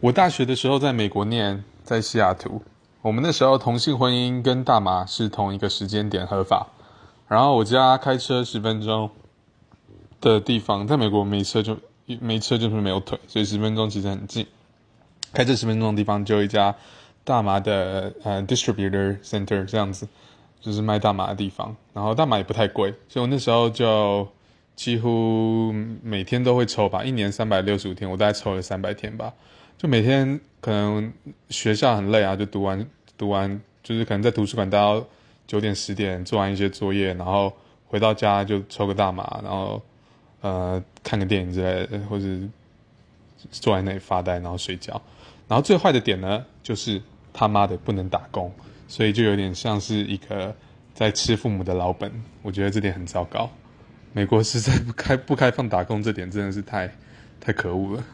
我大学的时候在美国念，在西雅图。我们那时候同性婚姻跟大麻是同一个时间点合法。然后我家开车十分钟的地方，在美国没车就没车就是没有腿，所以十分钟其实很近。开车十分钟的地方就有一家大麻的呃 distributor center 这样子，就是卖大麻的地方。然后大麻也不太贵，所以我那时候就。几乎每天都会抽吧，一年三百六十五天，我大概抽了三百天吧。就每天可能学校很累啊，就读完读完，就是可能在图书馆待到九点十点，做完一些作业，然后回到家就抽个大麻，然后呃看个电影之类的，或者坐在那里发呆，然后睡觉。然后最坏的点呢，就是他妈的不能打工，所以就有点像是一个在吃父母的老本。我觉得这点很糟糕。美国实在不开不开放打工，这点真的是太太可恶了。